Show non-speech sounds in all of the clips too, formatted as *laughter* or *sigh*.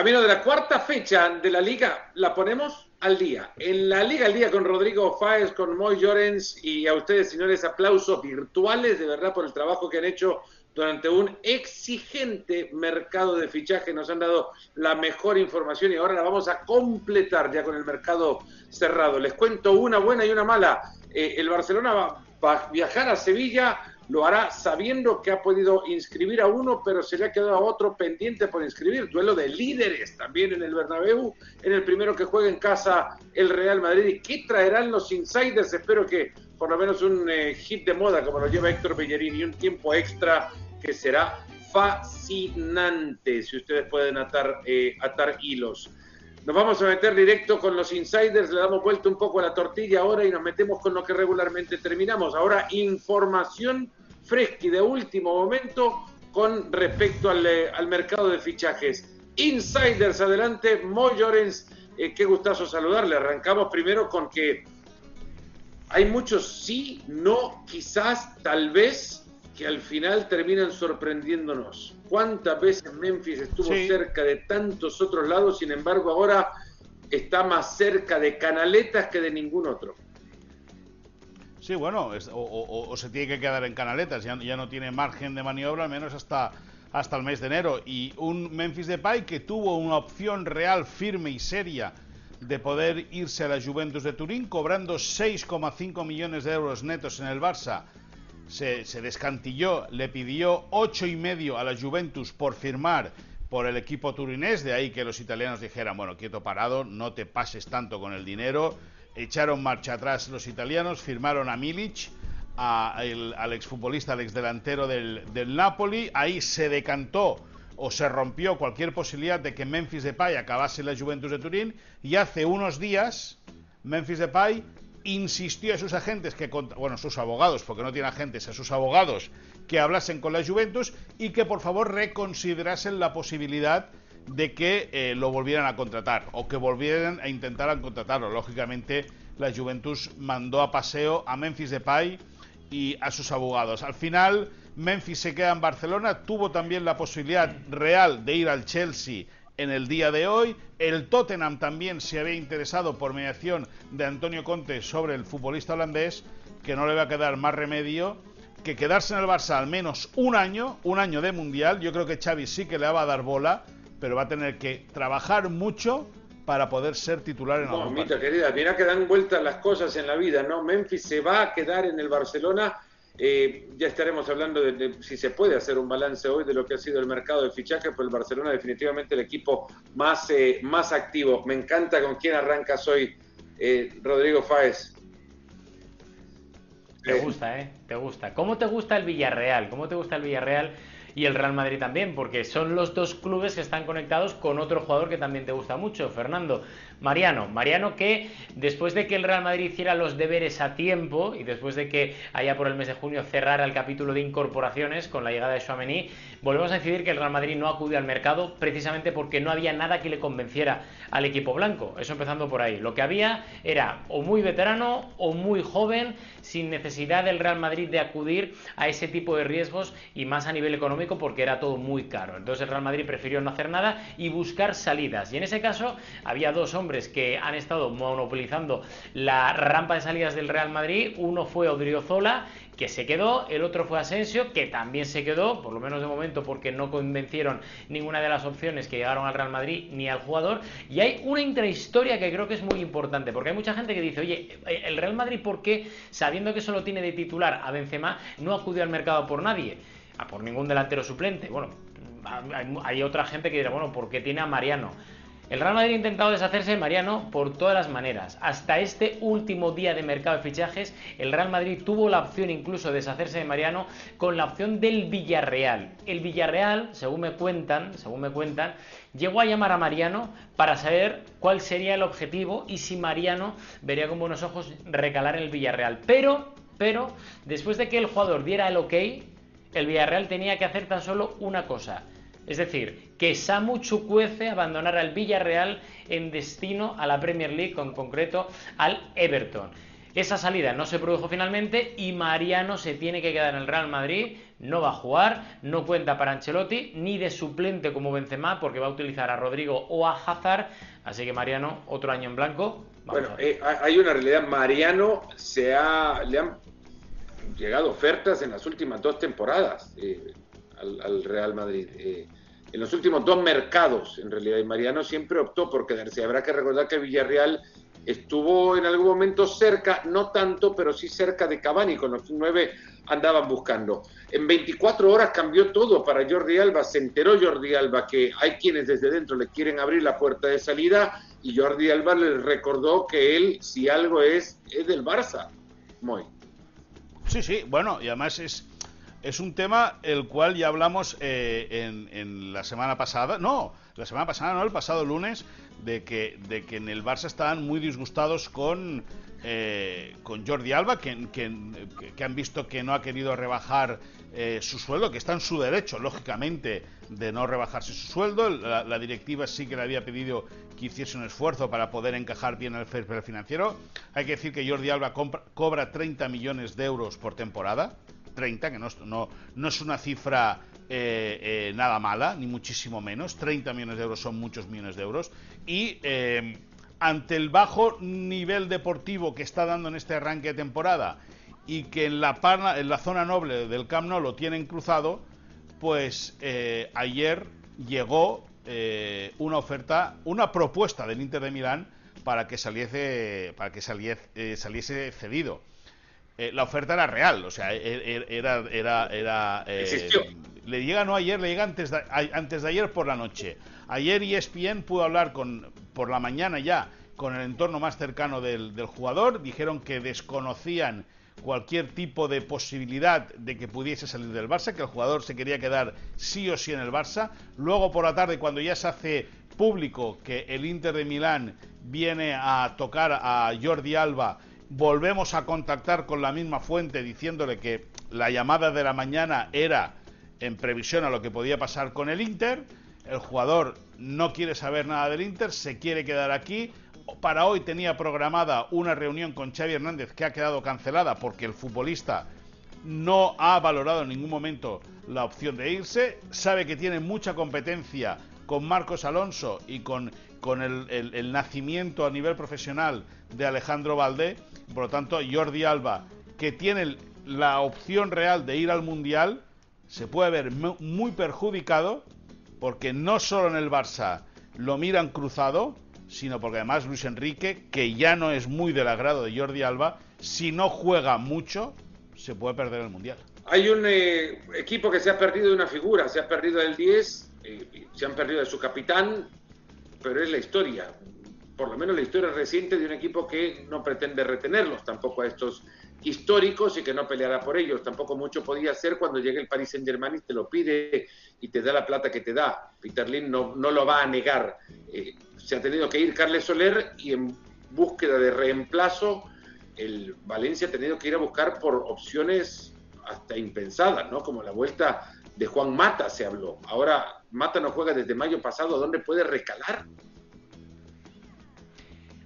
camino de la cuarta fecha de la liga, la ponemos al día. En la liga al día con Rodrigo Fáez, con Moy Llorens y a ustedes, señores, aplausos virtuales de verdad por el trabajo que han hecho durante un exigente mercado de fichaje. Nos han dado la mejor información y ahora la vamos a completar ya con el mercado cerrado. Les cuento una buena y una mala. Eh, el Barcelona va, va a viajar a Sevilla lo hará sabiendo que ha podido inscribir a uno, pero se le ha quedado a otro pendiente por inscribir. Duelo de líderes también en el Bernabéu, en el primero que juega en casa el Real Madrid. ¿Y qué traerán los insiders? Espero que por lo menos un eh, hit de moda como lo lleva Héctor Bellerín y un tiempo extra que será fascinante si ustedes pueden atar, eh, atar hilos. Nos vamos a meter directo con los insiders, le damos vuelta un poco a la tortilla ahora y nos metemos con lo que regularmente terminamos. Ahora, información fresca y de último momento con respecto eh, al, mercado de fichajes. Insiders, adelante, Moy Llorens, eh, qué gustazo saludarle. Arrancamos primero con que hay muchos sí, no, quizás, tal vez, que al final terminan sorprendiéndonos. ¿Cuántas veces Memphis estuvo cerca de tantos otros lados, sin embargo ahora está más cerca de Canaletas que de ningún otro? Sí, bueno, o, se tiene que quedar en canaletas, ya, ya no tiene margen de maniobra, al menos hasta, hasta el mes de enero. Y un Memphis Depay que tuvo una opción real, firme y seria de poder irse a la Juventus de Turín, cobrando 6,5 millones de euros netos en el Barça. Se, descantilló, le pidió ocho y medio a la Juventus por firmar por el equipo turinés, de ahí que los italianos dijeran, bueno, quieto parado, no te pases tanto con el dinero echaron marcha atrás los italianos, firmaron a Milic, al exfutbolista, al exdelantero del, del Napoli, ahí se decantó o se rompió cualquier posibilidad de que Memphis Depay acabase en la Juventus de Turín. Y hace unos días Memphis Depay insistió a sus agentes que bueno, sus abogados, porque no tiene agentes, a sus abogados que hablasen con la Juventus y que por favor reconsiderasen la posibilidad de que eh, lo volvieran a contratar o que volvieran a intentar contratarlo. Lógicamente, la Juventus mandó a paseo a Memphis Depay y a sus abogados. Al final, Memphis se queda en Barcelona, tuvo también la posibilidad real de ir al Chelsea en el día de hoy. El Tottenham también se había interesado por mediación de Antonio Conte sobre el futbolista holandés, que no le va a quedar más remedio que quedarse en el Barça al menos un año, un año de mundial. Yo creo que Xavi sí que le va a dar bola pero va a tener que trabajar mucho para poder ser titular en no, Mita, querida, mira que dan vueltas las cosas en la vida, ¿no? Memphis se va a quedar en el Barcelona. Eh, ya estaremos hablando de, si se puede hacer un balance hoy de lo que ha sido el mercado de fichaje, pues el Barcelona definitivamente el equipo más, eh, más activo. Me encanta con quién arrancas hoy, eh, Rodrigo Fáez. Te gusta, ¿eh? Te gusta. ¿Cómo te gusta el Villarreal? ¿Cómo te gusta el Villarreal? y el Real Madrid también, porque son los dos clubes que están conectados con otro jugador que también te gusta mucho, Fernando. Mariano, Mariano que después de que el Real Madrid hiciera los deberes a tiempo y después de que allá por el mes de junio cerrara el capítulo de incorporaciones con la llegada de Chouameni, volvemos a decidir que el Real Madrid no acude al mercado precisamente porque no había nada que le convenciera al equipo blanco. Eso empezando por ahí. Lo que había era o muy veterano o muy joven, sin necesidad del Real Madrid de acudir a ese tipo de riesgos y más a nivel económico porque era todo muy caro. Entonces el Real Madrid prefirió no hacer nada y buscar salidas. Y en ese caso había dos hombres que han estado monopolizando la rampa de salidas del Real Madrid. Uno fue Odriozola, que se quedó, el otro fue Asensio, que también se quedó, por lo menos de momento porque no convencieron ninguna de las opciones que llegaron al Real Madrid ni al jugador. Y hay una intrahistoria que creo que es muy importante, porque hay mucha gente que dice, oye, el Real Madrid, ¿por qué, sabiendo que solo tiene de titular a Benzema, no acudió al mercado por nadie? A por ningún delantero suplente. Bueno, hay, hay otra gente que dirá, bueno, ¿por qué tiene a Mariano? El Real Madrid ha intentado deshacerse de Mariano por todas las maneras. Hasta este último día de mercado de fichajes, el Real Madrid tuvo la opción incluso de deshacerse de Mariano con la opción del Villarreal. El Villarreal, según me cuentan, según me cuentan, llegó a llamar a Mariano para saber cuál sería el objetivo y si Mariano vería con buenos ojos recalar en el Villarreal. Pero, pero, después de que el jugador diera el ok, el Villarreal tenía que hacer tan solo una cosa es decir, que Samu Chukwueze abandonara el Villarreal en destino a la Premier League, en concreto al Everton. Esa salida no se produjo finalmente y Mariano se tiene que quedar en el Real Madrid no va a jugar, no cuenta para Ancelotti, ni de suplente como Benzema, porque va a utilizar a Rodrigo o a Hazard, así que Mariano, otro año en blanco. bueno, eh, hay una realidad, Mariano se ha, le han llegado ofertas en las últimas dos temporadas eh, al, Real Madrid. Eh, en los últimos dos mercados, en realidad, y Mariano siempre optó por quedarse. Habrá que recordar que Villarreal estuvo en algún momento cerca, no tanto, pero sí cerca de Cavani, con los nueve andaban buscando. En 24 horas cambió todo para Jordi Alba, se enteró Jordi Alba que hay quienes desde dentro le quieren abrir la puerta de salida y Jordi Alba le recordó que él, si algo es, es del Barça. Muy. Sí, sí, bueno, y además es, es un tema el cual ya hablamos eh, en, en, la semana pasada, no, la semana pasada, no, el pasado lunes, de que, de que en el Barça estaban muy disgustados con, eh, con Jordi Alba, que, que, han visto que no ha querido rebajar eh, su sueldo, que está en su derecho, lógicamente, de no rebajarse su sueldo. La, directiva sí que le había pedido que hiciese un esfuerzo para poder encajar bien el fair financiero. Hay que decir que Jordi Alba cobra 30 millones de euros por temporada. 30, que no, no, no es una cifra eh, eh, nada mala, ni muchísimo menos. 30 millones de euros son muchos millones de euros. Y eh, ante el bajo nivel deportivo que está dando en este arranque de temporada y que en la, en la zona noble del Camp Nou lo tienen cruzado, pues ayer llegó una oferta, una propuesta del Inter de Milán para que saliese, para que saliese, saliese cedido. La oferta era real, o sea, e, e, era, era, era, le llega no ayer, le llega antes de, antes de ayer por la noche. Ayer ESPN pudo hablar con, por la mañana ya con el entorno más cercano del, jugador, dijeron que desconocían cualquier tipo de posibilidad de que pudiese salir del Barça, que el jugador se quería quedar sí o sí en el Barça. Luego por la tarde, cuando ya se hace público que el Inter de Milán viene a tocar a Jordi Alba, volvemos a contactar con la misma fuente diciéndole que la llamada de la mañana era en previsión a lo que podía pasar con el Inter. El jugador no quiere saber nada del Inter, se quiere quedar aquí. Para hoy tenía programada una reunión con Xavi Hernández que ha quedado cancelada porque el futbolista no ha valorado en ningún momento la opción de irse. Sabe que tiene mucha competencia con Marcos Alonso y con, con el, nacimiento a nivel profesional de Alejandro Valdé. Por lo tanto, Jordi Alba, que tiene la opción real de ir al Mundial, se puede ver muy perjudicado porque no solo en el Barça lo miran cruzado, sino porque además Luis Enrique, que ya no es muy del agrado de Jordi Alba, si no juega mucho, se puede perder el Mundial. Hay un eh, equipo que se ha perdido de una figura, se ha perdido del 10, eh, se han perdido de su capitán, pero es la historia, por lo menos la historia reciente de un equipo que no pretende retenerlos tampoco a estos históricos y que no peleará por ellos. Tampoco mucho podía hacer cuando llegue el Paris Saint Germain y te lo pide y te da la plata que te da. Peter Lin no, no lo va a negar. Eh, se ha tenido que ir Carles Soler y en búsqueda de reemplazo el Valencia ha tenido que ir a buscar por opciones hasta impensadas, ¿no? Como la vuelta de Juan Mata se habló. Ahora Mata no juega desde mayo pasado, ¿dónde puede recalar?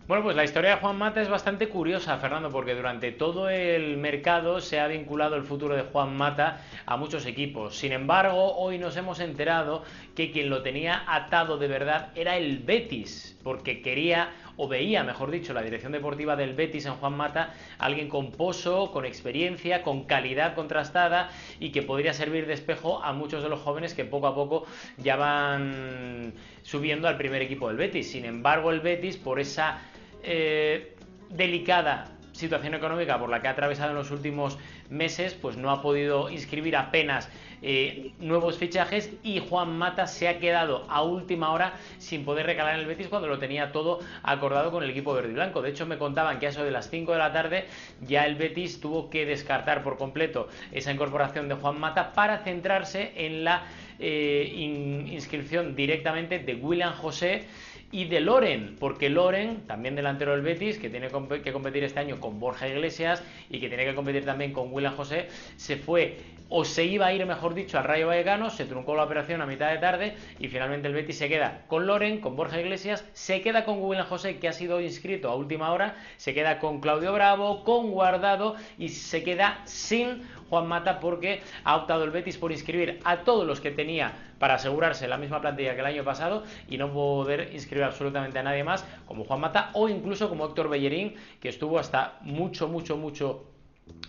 Bueno, pues la historia de Juan Mata es bastante curiosa, Fernando, porque durante todo el mercado se ha vinculado el futuro de Juan Mata a muchos equipos. Sin embargo, hoy nos hemos enterado que quien lo tenía atado de verdad era el Betis, porque quería o veía, mejor dicho, la dirección deportiva del Betis en Juan Mata, alguien con pozo, con experiencia, con calidad contrastada y que podría servir de espejo a muchos de los jóvenes que poco a poco ya van subiendo al primer equipo del Betis. Sin embargo, el Betis, por esa eh, delicada situación económica por la que ha atravesado en los últimos meses, pues no ha podido inscribir apenas eh, nuevos fichajes y Juan Mata se ha quedado a última hora sin poder recalar el Betis cuando lo tenía todo acordado con el equipo verde y blanco. De hecho, me contaban que a eso de las 5 de la tarde ya el Betis tuvo que descartar por completo esa incorporación de Juan Mata para centrarse en la eh, inscripción directamente de William José y de Loren, porque Loren, también delantero del Betis, que tiene que competir este año con Borja Iglesias y que tiene que competir también con William José, se fue o se iba a ir, mejor dicho, al Rayo Vallecano, se truncó la operación a mitad de tarde y finalmente el Betis se queda con Loren, con Borja Iglesias, se queda con William José, que ha sido inscrito a última hora, se queda con Claudio Bravo, con Guardado y se queda sin Juan Mata porque ha optado el Betis por inscribir a todos los que tenía para asegurarse la misma plantilla que el año pasado y no poder inscribir absolutamente a nadie más, como Juan Mata o incluso como Héctor Bellerín, que estuvo hasta mucho, mucho, mucho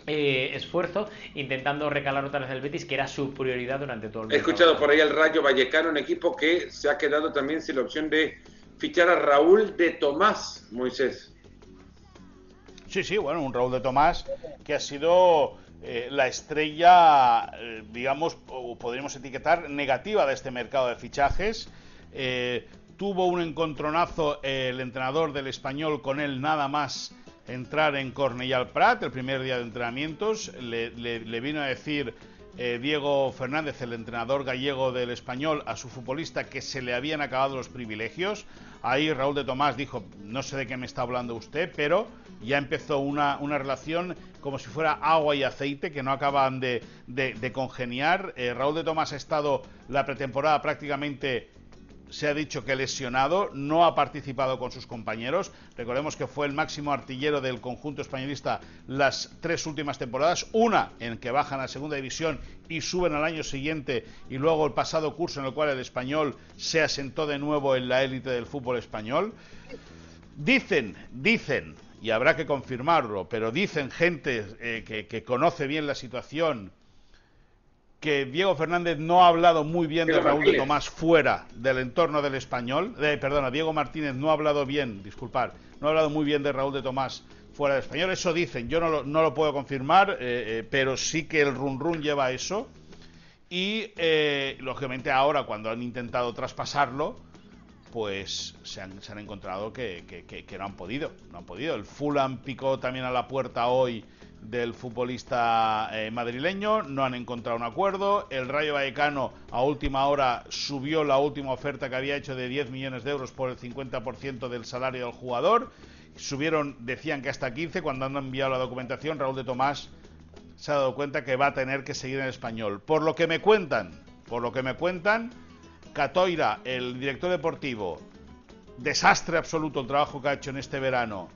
eh, esfuerzo intentando recalar otra vez el Betis, que era su prioridad durante todo el He escuchado por ahí el Rayo Vallecano, un equipo que se ha quedado también sin la opción de fichar a Raúl de Tomás, Moisés. Sí, sí, bueno, un Raúl de Tomás que ha sido eh, la estrella, eh, digamos, o podríamos etiquetar, negativa de este mercado de fichajes. tuvo un encontronazo el entrenador del español con él nada más entrar en Cornellal Prat el primer día de entrenamientos. Le, vino a decir eh, Diego Fernández, el entrenador gallego del español, a su futbolista que se le habían acabado los privilegios. Ahí Raúl de Tomás dijo, no sé de qué me está hablando usted, pero ya empezó una, relación como si fuera agua y aceite que no acaban de, congeniar. Eh, Raúl de Tomás ha estado la pretemporada prácticamente se ha dicho que lesionado, no ha participado con sus compañeros. Recordemos que fue el máximo artillero del conjunto españolista las tres últimas temporadas, una en que bajan a segunda división y suben al año siguiente y luego el pasado curso en el cual el español se asentó de nuevo en la élite del fútbol español. Dicen, dicen, y habrá que confirmarlo, pero dicen gente eh, que, que conoce bien la situación, que Diego Fernández no ha hablado muy bien de Raúl de Tomás fuera del entorno del español. Eh, perdona, Diego Martínez no ha hablado bien, disculpar, no ha hablado muy bien de Raúl de Tomás fuera del español. Eso dicen, yo no lo, no lo puedo confirmar, eh, eh, pero sí que el run run lleva eso. Y lógicamente ahora, cuando han intentado traspasarlo, pues se han, se han encontrado que, que, no han podido. No han podido. El Fulham picó también a la puerta hoy del futbolista eh, madrileño, no han encontrado un acuerdo, el Rayo Vallecano a última hora subió la última oferta que había hecho de 10 millones de euros por el 50% del salario del jugador, subieron, decían que hasta 15, cuando han enviado la documentación, Raúl de Tomás se ha dado cuenta que va a tener que seguir en español. Por lo que me cuentan, por lo que me cuentan, Catoira, el director deportivo, desastre absoluto el trabajo que ha hecho en este verano,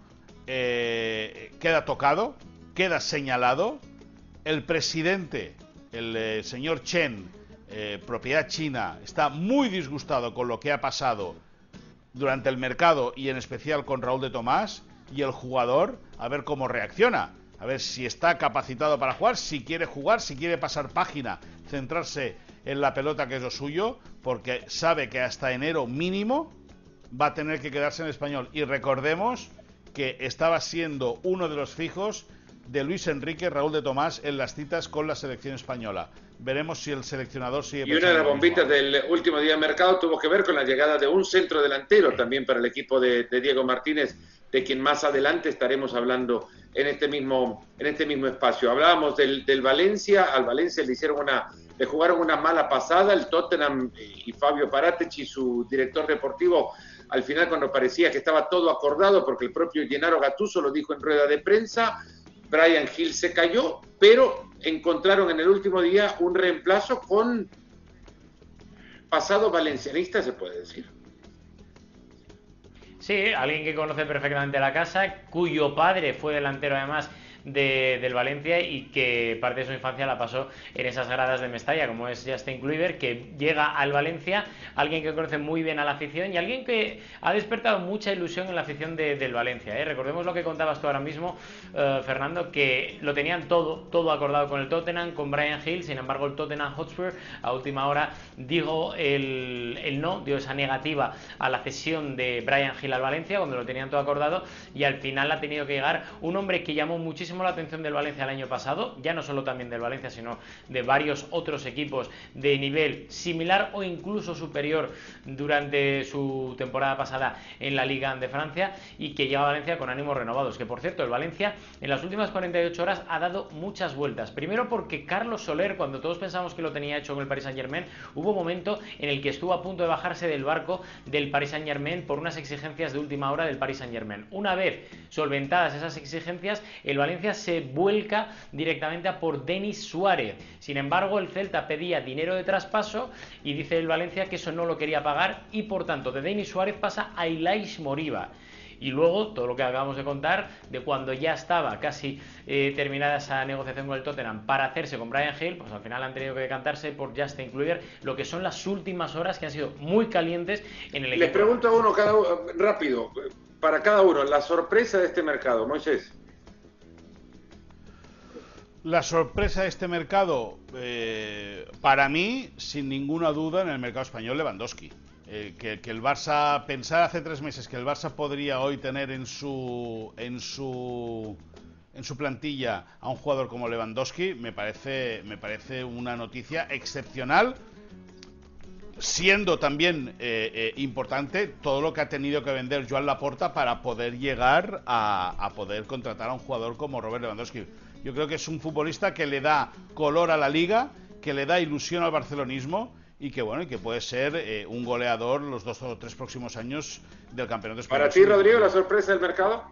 eh, queda tocado, queda señalado. El presidente, el eh, señor Chen, eh, propiedad china, está muy disgustado con lo que ha pasado durante el mercado y en especial con Raúl de Tomás y el jugador a ver cómo reacciona, a ver si está capacitado para jugar, si quiere jugar, si quiere pasar página, centrarse en la pelota que es lo suyo, porque sabe que hasta enero mínimo va a tener que quedarse en español. Y recordemos que estaba siendo uno de los fijos de Luis Enrique Raúl de Tomás en las citas con la selección española. Veremos si el seleccionador sigue. Y una de las bombitas del último día de mercado tuvo que ver con la llegada de un centro delantero también para el equipo de, Diego Martínez, de quien más adelante estaremos hablando en este mismo, en este mismo espacio. Hablábamos del, del Valencia, al Valencia le hicieron una, le jugaron una mala pasada, el Tottenham y Fabio Paratech y su director deportivo al final cuando parecía que estaba todo acordado, porque el propio Gennaro Gattuso lo dijo en rueda de prensa, Brian Hill se cayó, pero encontraron en el último día un reemplazo con pasado valencianista, se puede decir. Sí, alguien que conoce perfectamente la casa, cuyo padre fue delantero además del Valencia y que parte de su infancia la pasó en esas gradas de Mestalla, como es Justin Kluivert, que llega al Valencia, alguien que conoce muy bien a la afición y alguien que ha despertado mucha ilusión en la afición del Valencia. ¿eh? Recordemos lo que contabas tú ahora mismo, eh, Fernando, que lo tenían todo, todo acordado con el Tottenham, con Brian Hill, sin embargo el Tottenham Hotspur a última hora dijo el, el no, dio esa negativa a la cesión de Brian Hill al Valencia, cuando lo tenían todo acordado, y al final ha tenido que llegar un hombre que llamó muchísimo la atención del Valencia el año pasado, ya no solo también del Valencia, sino de varios otros equipos de nivel similar o incluso superior durante su temporada pasada en la Liga de Francia y que llega a Valencia con ánimos renovados. Que por cierto, el Valencia en las últimas 48 horas ha dado muchas vueltas. Primero porque Carlos Soler, cuando todos pensamos que lo tenía hecho con el Paris Saint Germain, hubo un momento en el que estuvo a punto de bajarse del barco del Paris Saint Germain por unas exigencias de última hora del Paris Saint Germain. Una vez solventadas esas exigencias, el Valencia Se vuelca directamente a por Denis Suárez. Sin embargo, el Celta pedía dinero de traspaso y dice el Valencia que eso no lo quería pagar y por tanto de Denis Suárez pasa a Ilaish Moriba. Y luego todo lo que acabamos de contar de cuando ya estaba casi eh, terminada esa negociación con el Tottenham para hacerse con Brian Hill, pues al final han tenido que decantarse por Justin Kluivert, lo que son las últimas horas que han sido muy calientes en el equipo. Les pregunto a uno cada rápido, para cada uno, la sorpresa de este mercado, Moisés. La sorpresa de este mercado, eh, para mí, sin ninguna duda, en el mercado español, Lewandowski. Eh, que, el Barça, pensar hace tres meses que el Barça podría hoy tener en su, en su, en su plantilla a un jugador como Lewandowski, me parece, me parece una noticia excepcional, siendo también eh, eh, importante todo lo que ha tenido que vender Joan Laporta para poder llegar a, a poder contratar a un jugador como Robert Lewandowski. Yo creo que es un futbolista que le da color a la liga, que le da ilusión al barcelonismo y que bueno y que puede ser eh, un goleador los dos o tres próximos años del campeonato español. Para ti, Rodrigo, la sorpresa del mercado.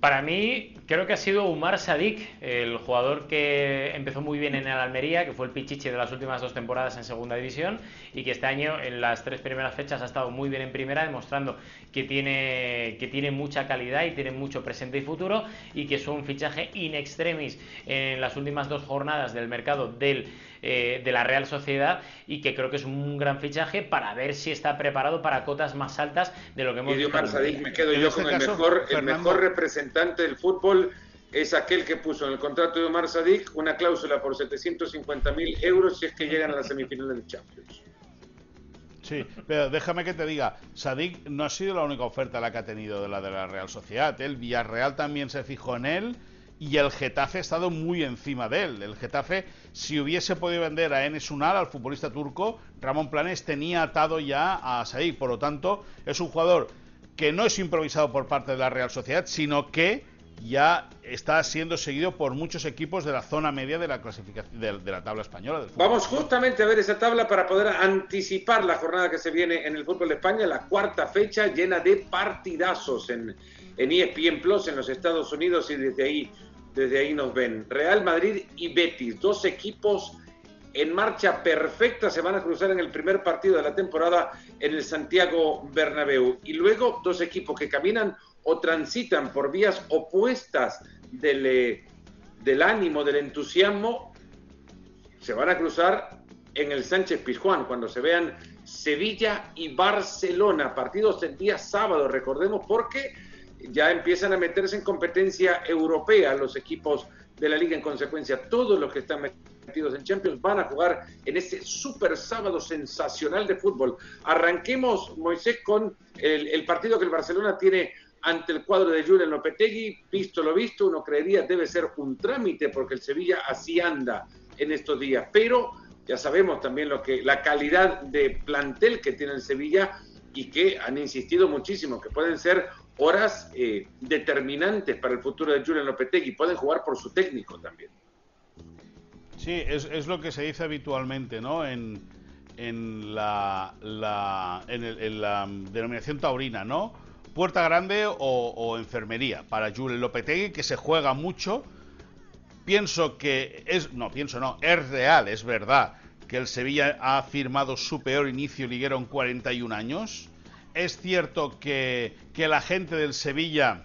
Para mí, creo que ha sido Umar Sadik, el jugador que empezó muy bien en el Almería, que fue el pichiche de las últimas dos temporadas en Segunda División y que este año, en las tres primeras fechas, ha estado muy bien en Primera, demostrando que tiene, que tiene mucha calidad y tiene mucho presente y futuro y que es un fichaje in extremis en las últimas dos jornadas del mercado del eh, de la Real Sociedad y que creo que es un gran fichaje para ver si está preparado para cotas más altas de lo que hemos visto. me quedo yo este con el mejor, el mejor representante del fútbol es aquel que puso en el contrato de Omar Sadik una cláusula por 750 mil euros si es que llegan a la semifinal del Champions. Sí, pero déjame que te diga, Sadik no ha sido la única oferta la que ha tenido de la de la Real Sociedad. El Villarreal también se fijó en él y el Getafe ha estado muy encima de él. El Getafe, si hubiese podido vender a Enes Unal, al futbolista turco, Ramón Planes tenía atado ya a Said. Por lo tanto, es un jugador que no es improvisado por parte de la Real Sociedad, sino que ya está siendo seguido por muchos equipos de la zona media de la clasificación de, la tabla española. Vamos justamente a ver esa tabla para poder anticipar la jornada que se viene en el fútbol de España, la cuarta fecha llena de partidazos en, en ESPN Plus en los Estados Unidos y desde ahí desde ahí nos ven. Real Madrid y Betis, dos equipos en marcha perfecta, se van a cruzar en el primer partido de la temporada en el Santiago Bernabéu. Y luego dos equipos que caminan o transitan por vías opuestas del, eh, del ánimo, del entusiasmo, se van a cruzar en el Sánchez Pizjuán cuando se vean Sevilla y Barcelona, partidos el día sábado, recordemos, porque ya empiezan a meterse en competencia europea los equipos de la liga en consecuencia. Todos los que están metidos en Champions van a jugar en ese super sábado sensacional de fútbol. Arranquemos, Moisés, con el, partido que el Barcelona tiene ante el cuadro de Julian Lopetegui. Visto lo visto, uno creería debe ser un trámite porque el Sevilla así anda en estos días. Pero ya sabemos también lo que la calidad de plantel que tiene el Sevilla y que han insistido muchísimo que pueden ser horas eh, determinantes para el futuro de Julian Lopetegui. Pueden jugar por su técnico también. Sí, es, lo que se dice habitualmente, ¿no? En, en la, en, la denominación taurina, ¿no? Puerta grande o, enfermería para Julian Lopetegui, que se juega mucho. Pienso que es, no, pienso no, es real, es verdad que el Sevilla ha firmado su peor inicio liguero en 41 años es cierto que, la gente del Sevilla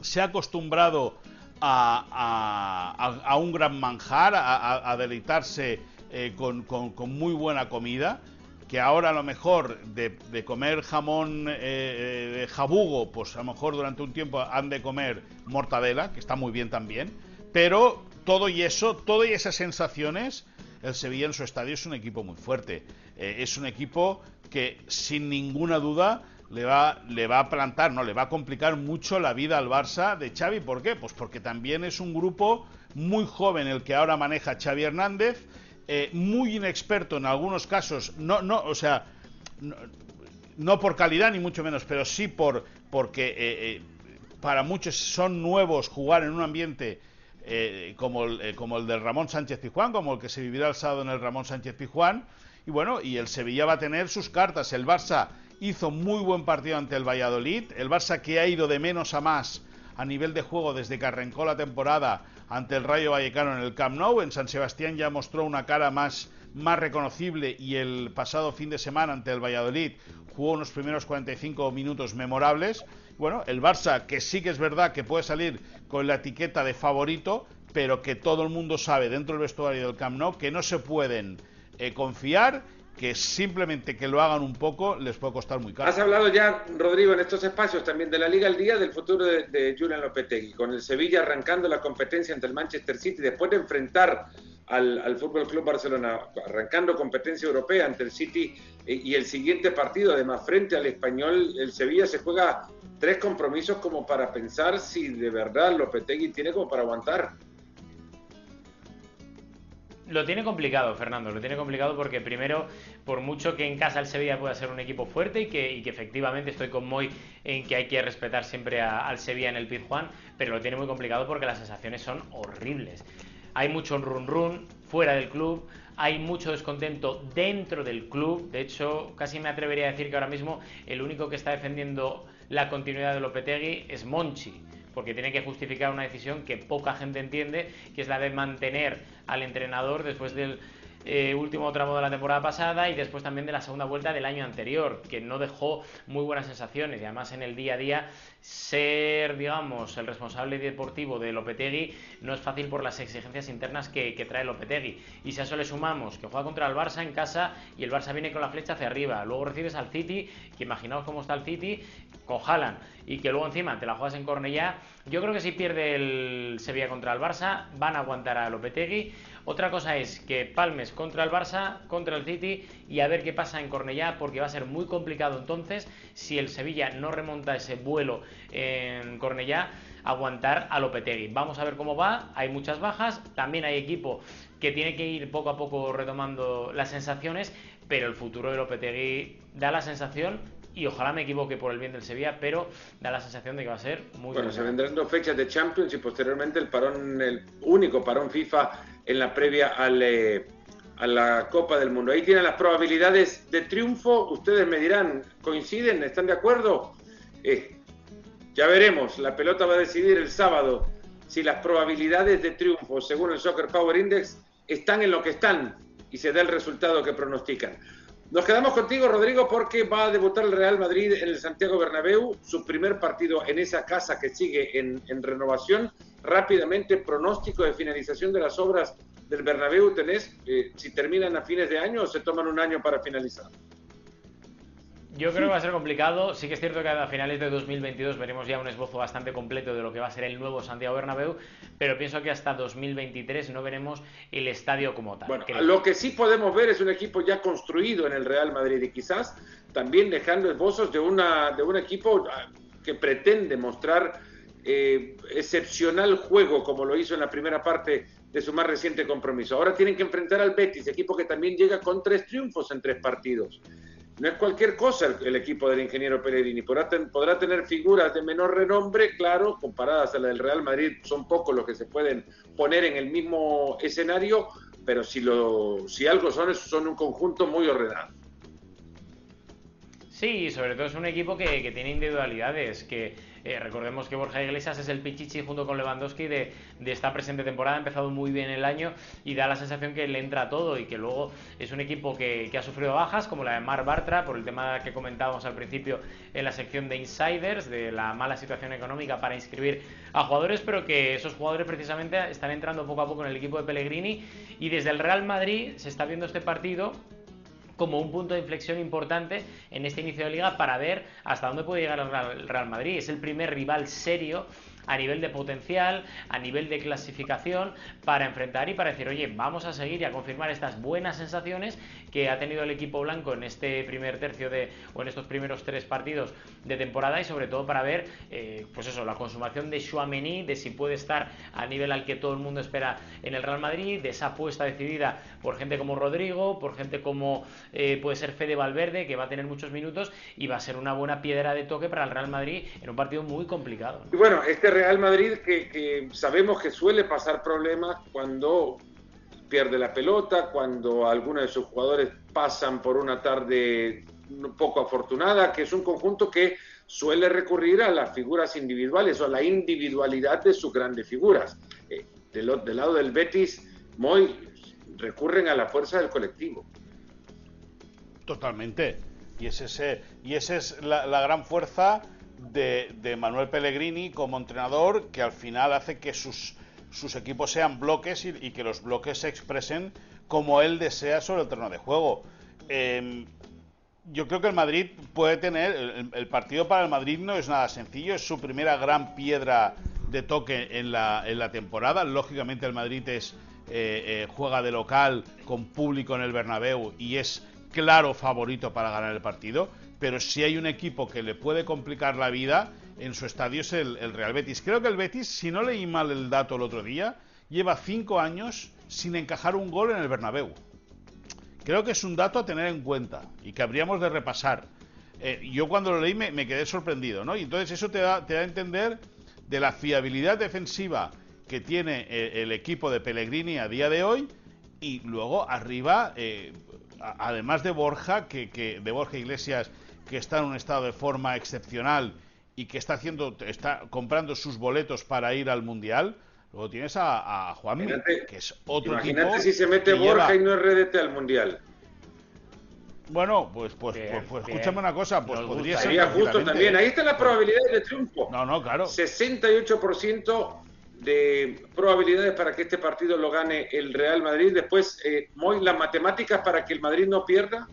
se ha acostumbrado a, un gran manjar, a, deleitarse eh, con, muy buena comida, que ahora a lo mejor de, comer jamón eh, eh, jabugo, pues a lo mejor durante un tiempo han de comer mortadela, que está muy bien también, pero todo y eso, todas esas sensaciones, el Sevilla en su estadio es un equipo muy fuerte, es un equipo que sin ninguna duda le va, le va a plantar, no, le va a complicar mucho la vida al Barça de Xavi. ¿Por qué? Pues porque también es un grupo muy joven el que ahora maneja Xavi Hernández, eh, muy inexperto en algunos casos, no, no, o sea, no, por calidad ni mucho menos, pero sí por porque eh, eh, para muchos son nuevos jugar en un ambiente como, el, como el del Ramón Sánchez Pijuán, como el que se vivirá el sábado en el Ramón Sánchez Pijuán y bueno, y el Sevilla va a tener sus cartas. El Barça hizo muy buen partido ante el Valladolid. El Barça que ha ido de menos a más a nivel de juego desde que arrancó la temporada ante el Rayo Vallecano en el Camp Nou. En San Sebastián ya mostró una cara más, más reconocible y el pasado fin de semana ante el Valladolid jugó unos primeros 45 minutos memorables. Bueno, el Barça, que sí que es verdad que puede salir con la etiqueta de favorito, pero que todo el mundo sabe dentro del vestuario del Camp Nou que no se pueden eh, confiar que simplemente que lo hagan un poco les puede costar muy caro. Has hablado ya, Rodrigo, en estos espacios también de la Liga al Día del futuro de, de Julian Lopetegui, con el Sevilla arrancando la competencia ante el Manchester City después de enfrentar al, al Fútbol Club Barcelona, arrancando competencia europea ante el City eh, y el siguiente partido, además, frente al Español, el Sevilla se juega tres compromisos como para pensar si de verdad Lopetegui tiene como para aguantar. Lo tiene complicado, Fernando, lo tiene complicado porque primero, por mucho que en casa el Sevilla pueda ser un equipo fuerte y que, efectivamente estoy con Moy en que hay que respetar siempre al Sevilla en el Pizjuán, pero lo tiene muy complicado porque las sensaciones son horribles. Hay mucho run run fuera del club, hay mucho descontento dentro del club, de hecho casi me atrevería a decir que ahora mismo el único que está defendiendo la continuidad de Lopetegui es Monchi porque tiene que justificar una decisión que poca gente entiende, que es la de mantener al entrenador después del eh, último tramo de la temporada pasada y después también de la segunda vuelta del año anterior, que no dejó muy buenas sensaciones y además en el día a día ser, digamos, el responsable deportivo de Lopetegui no es fácil por las exigencias internas que, que, trae Lopetegui. Y si a eso le sumamos que juega contra el Barça en casa y el Barça viene con la flecha hacia arriba, luego recibes al City, que imaginaos cómo está el City, con Haaland, y que luego encima te la juegas en Cornellá, yo creo que si pierde el Sevilla contra el Barça, van a aguantar a Lopetegui. Otra cosa es que palmes contra el Barça, contra el City y a ver qué pasa en Cornellá, porque va a ser muy complicado entonces si el Sevilla no remonta ese vuelo en Cornellá aguantar a Lopetegui. Vamos a ver cómo va, hay muchas bajas, también hay equipo que tiene que ir poco a poco retomando las sensaciones, pero el futuro de Lopetegui da la sensación y ojalá me equivoque por el bien del Sevilla, pero da la sensación de que va a ser muy Bueno, se vendrán dos fechas de Champions y posteriormente el parón, el único parón FIFA en la previa al, eh, a la Copa del Mundo. Ahí tienen las probabilidades de triunfo. Ustedes me dirán, ¿coinciden? ¿Están de acuerdo? Eh, ya veremos. La pelota va a decidir el sábado si las probabilidades de triunfo, según el Soccer Power Index, están en lo que están y se da el resultado que pronostican. Nos quedamos contigo, Rodrigo, porque va a debutar el Real Madrid en el Santiago Bernabéu, su primer partido en esa casa que sigue en, en renovación. Rápidamente, pronóstico de finalización de las obras del Bernabéu tenés, eh, si terminan a fines de año o se toman un año para finalizar. Yo creo que va a ser complicado. Sí que es cierto que a finales de 2022 veremos ya un esbozo bastante completo de lo que va a ser el nuevo Santiago Bernabéu, pero pienso que hasta 2023 no veremos el estadio como tal. Bueno, creo. lo que sí podemos ver es un equipo ya construido en el Real Madrid y quizás también dejando esbozos de, una, de un equipo ah, que pretende mostrar eh, excepcional juego como lo hizo en la primera parte de su más reciente compromiso. Ahora tienen que enfrentar al Betis, equipo que también llega con tres triunfos en tres partidos no es cualquier cosa el, equipo del ingeniero Pellegrini. Podrá, podrá, tener figuras de menor renombre, claro, comparadas a la del Real Madrid, son pocos los que se pueden poner en el mismo escenario, pero si, lo, si algo son, son un conjunto muy ordenado. Sí, sobre todo es un equipo que tiene individualidades, que eh, recordemos que Borja Iglesias es el pichichi junto con Lewandowski de, de, esta presente temporada, ha empezado muy bien el año y da la sensación que le entra todo y que luego es un equipo que, que ha sufrido bajas, como la de Mar Bartra, por el tema que comentábamos al principio en la sección de Insiders, de la mala situación económica para inscribir a jugadores, pero que esos jugadores precisamente están entrando poco a poco en el equipo de Pellegrini y desde el Real Madrid se está viendo este partido como un punto de inflexión importante en este inicio de liga para ver hasta dónde puede llegar el Real Madrid. Es el primer rival serio a nivel de potencial, a nivel de clasificación, para enfrentar y para decir, oye, vamos a seguir y a confirmar estas buenas sensaciones que ha tenido el equipo blanco en este primer tercio de, o en estos primeros tres partidos de temporada y sobre todo para ver, eh, pues eso, la consumación de Chouameni, de si puede estar al nivel al que todo el mundo espera en el Real Madrid, de esa apuesta decidida por gente como Rodrigo, por gente como eh, puede ser Fede Valverde, que va a tener muchos minutos y va a ser una buena piedra de toque para el Real Madrid en un partido muy complicado. Este Real Madrid que, que sabemos que suele pasar problemas cuando pierde la pelota, cuando algunos de sus jugadores pasan por una tarde poco afortunada, que es un conjunto que suele recurrir a las figuras individuales o a la individualidad de sus grandes figuras. Eh, del, lado del Betis, muy recurren a la fuerza del colectivo. Totalmente. Y, es ese, y esa es la, gran fuerza de, Manuel Pellegrini como entrenador, que al final hace que sus, sus equipos sean bloques y, que los bloques se expresen como él desea sobre el terreno de juego. Em, yo creo que el Madrid puede tener, el, partido para el Madrid no es nada sencillo, es su primera gran piedra de toque en la, en la temporada. Lógicamente el Madrid es, eh, eh, juega de local con público en el Bernabéu y es claro favorito para ganar el partido, pero si hay un equipo que le puede complicar la vida en su estadio es el, Real Betis. Creo que el Betis, si no leí mal el dato el otro día, lleva cinco años sin encajar un gol en el Bernabéu. Creo que es un dato a tener en cuenta y que habríamos de repasar. Eh, yo cuando lo leí me, quedé sorprendido, ¿no? Y entonces eso te da, te da a entender de la fiabilidad defensiva que tiene eh, el, equipo de Pellegrini a día de hoy y luego arriba, eh, además de Borja, que, de Borja Iglesias, que está en un estado de forma excepcional y que está haciendo, está comprando sus boletos para ir al mundial. Luego tienes a, Juan que es otro Imagínate si se mete Borja y no es redete al mundial. Bueno, pues, pues, pues, pues escúchame una cosa, pues podría ser. Sería justo también. Ahí está la probabilidad de triunfo. No, no, claro. 68% de probabilidades para que este partido lo gane el Real Madrid. Después, eh, Moy, las matemáticas para que el Madrid no pierda.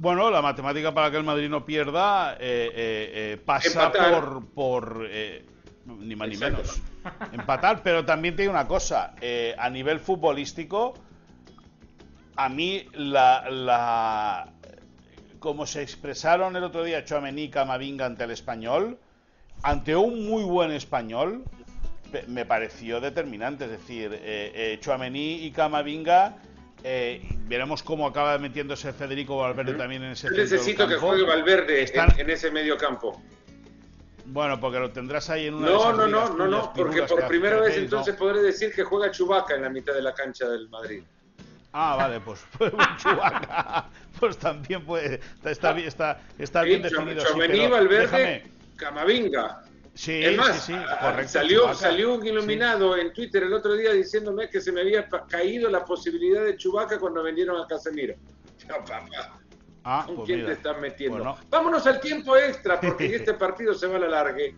Bueno, la matemática para que el Madrid no pierda eh, eh, eh pasa por, por ni más ni menos, empatar. Pero también te digo una cosa, a nivel futbolístico, a mí la, la como se expresaron el otro día Chouameni y Camavinga ante el español, ante un muy buen español, me pareció determinante. Es decir, eh, Chouameni y Camavinga eh, veremos cómo acaba metiéndose Federico Valverde también en ese Yo necesito que juegue Valverde en, ese medio campo. Bueno, porque lo tendrás ahí en una No, no, no, no, no, porque por primera vez entonces podré decir que juega Chubaca en la mitad de la cancha del Madrid. Ah, vale, pues, *laughs* pues Chubaca, pues también puede, está, bien, está, está bien definido. sí, Valverde, Camavinga. Sí, más, sí, salió, salió un iluminado en Twitter el otro día diciéndome que se me había caído la posibilidad de Chubaca cuando vendieron a Casemiro. *laughs* Ah, ¿Con pues quién te estás metiendo? Vámonos al tiempo extra, porque *laughs* este partido se va a la largue.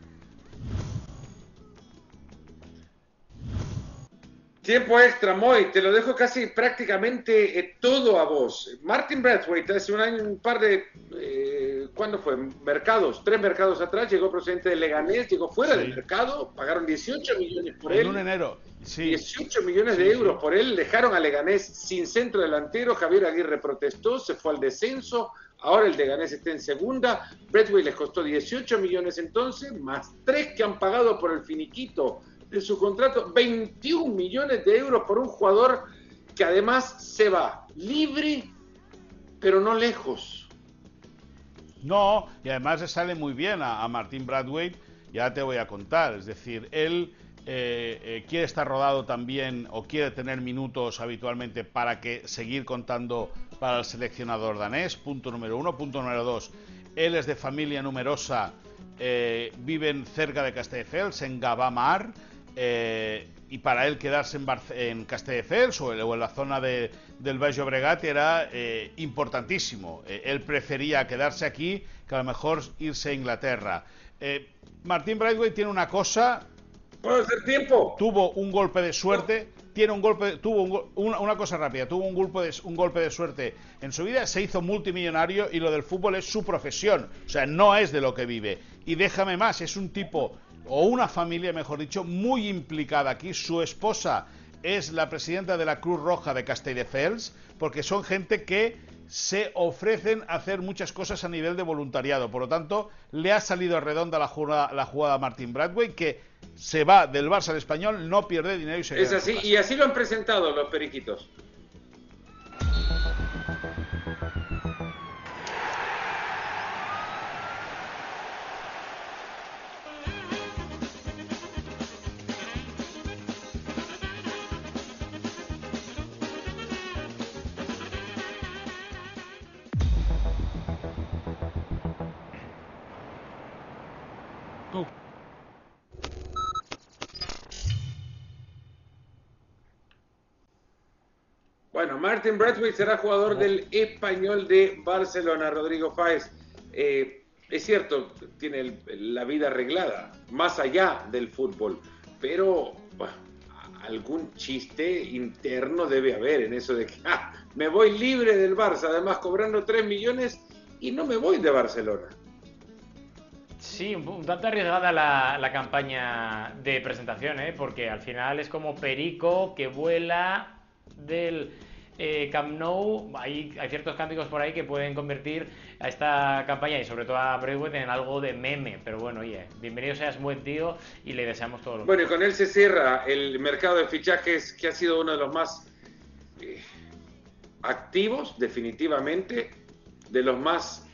Tiempo extra, Moy, te lo dejo casi prácticamente eh, todo a vos. Martin Brathwaite hace un año, un par de, eh, ¿cuándo fue? Mercados, tres mercados atrás, llegó procedente de Leganés, llegó fuera del mercado, pagaron 18 millones por él. En enero, sí. 18 millones de euros por él, dejaron a Leganés sin centro delantero, Javier Aguirre protestó, se fue al descenso, ahora el Leganés está en segunda, Brathwaite les costó 18 millones entonces, más tres que han pagado por el finiquito de su contrato 21 millones de euros por un jugador que además se va libre, pero no lejos. No, y además le sale muy bien a, Martín Bradway, ya te voy a contar, es decir, él eh, eh, quiere estar rodado también o quiere tener minutos habitualmente para que seguir contando para el seleccionador danés, punto número uno, punto número dos, él es de familia numerosa, eh, viven cerca de Castelldefels, en Gabamar, eh, y para él quedarse en, en Castelldefels o, en la zona de, del Valle Obregat era eh, importantísimo. Eh, él prefería quedarse aquí que a lo mejor irse a Inglaterra. Martín Brightway tiene una cosa. ¿Puedo hacer tiempo? Tuvo un golpe de suerte. Tiene un golpe, tuvo una, cosa rápida, tuvo un golpe, de, un golpe de suerte en su vida, se hizo multimillonario y lo del fútbol es su profesión, o sea, no es de lo que vive. Y déjame más, es un tipo o una familia, mejor dicho, muy implicada aquí. Su esposa es la presidenta de la Cruz Roja de Castelldefels, porque son gente que se ofrecen a hacer muchas cosas a nivel de voluntariado. Por lo tanto, le ha salido redonda la jugada, la jugada a Martin Bradway, que se va del Barça al español, no pierde dinero y se Es así, y así lo han presentado los periquitos. Bueno, Martin Bradway será jugador del español de Barcelona, Rodrigo Fáez. Eh, es cierto, tiene la vida arreglada, más allá del fútbol, pero algún chiste interno debe haber en eso de que *laughs* ah, me voy libre del Barça, además cobrando 3 millones y no me voy de Barcelona. Sí, un, tanto arriesgada la, campaña de presentación, ¿eh? porque al final es como Perico que vuela del eh, Camp Nou. Hay, hay ciertos cánticos por ahí que pueden convertir a esta campaña y sobre todo a Braithwaite en algo de meme. Pero bueno, oye, bienvenido seas buen tío y le deseamos todo lo Bueno, y con él se cierra el mercado de fichajes que ha sido uno de los más eh, activos, definitivamente, de los más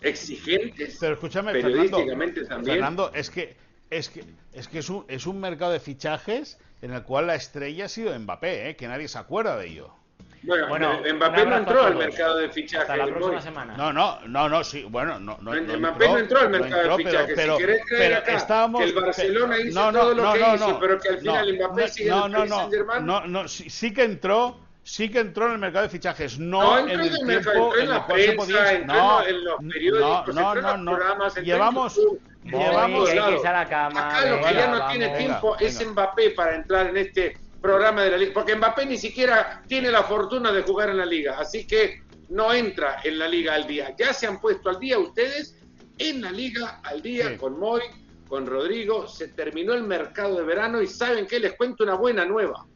exigentes. Pero escúchame, periodísticamente también. Fernando, es que es que es que es un, es un mercado de fichajes en el cual la estrella ha sido Mbappé, ¿eh? que nadie se acuerda de ello. Bueno, Mbappé no entró al mercado de fichajes. Hasta la próxima semana. No, no, no, no, sí, bueno, no, no, Mbappé no entró al mercado de fichajes. Pero, si querés creer acá estábamos, que el Barcelona hizo todo lo que hizo, pero que al final Mbappé sigue en el Paris Saint-Germain. No, no, sí, sí que entró sí que entró en el mercado de fichajes, no, en el tiempo mercado, en, el cual se podía... No, en los periódicos, no, no, no, programas, llevamos... llevamos a la cama, Acá lo que ya no tiene tiempo es Mbappé para entrar en este programa de la liga, porque Mbappé ni siquiera tiene la fortuna de jugar en la liga, así que no entra en la liga al día. Ya se han puesto al día ustedes en la liga al día con Moy, con Rodrigo, se terminó el mercado de verano y saben que les cuento una buena nueva.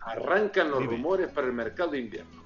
Arrancan los rumores para el mercado de invierno.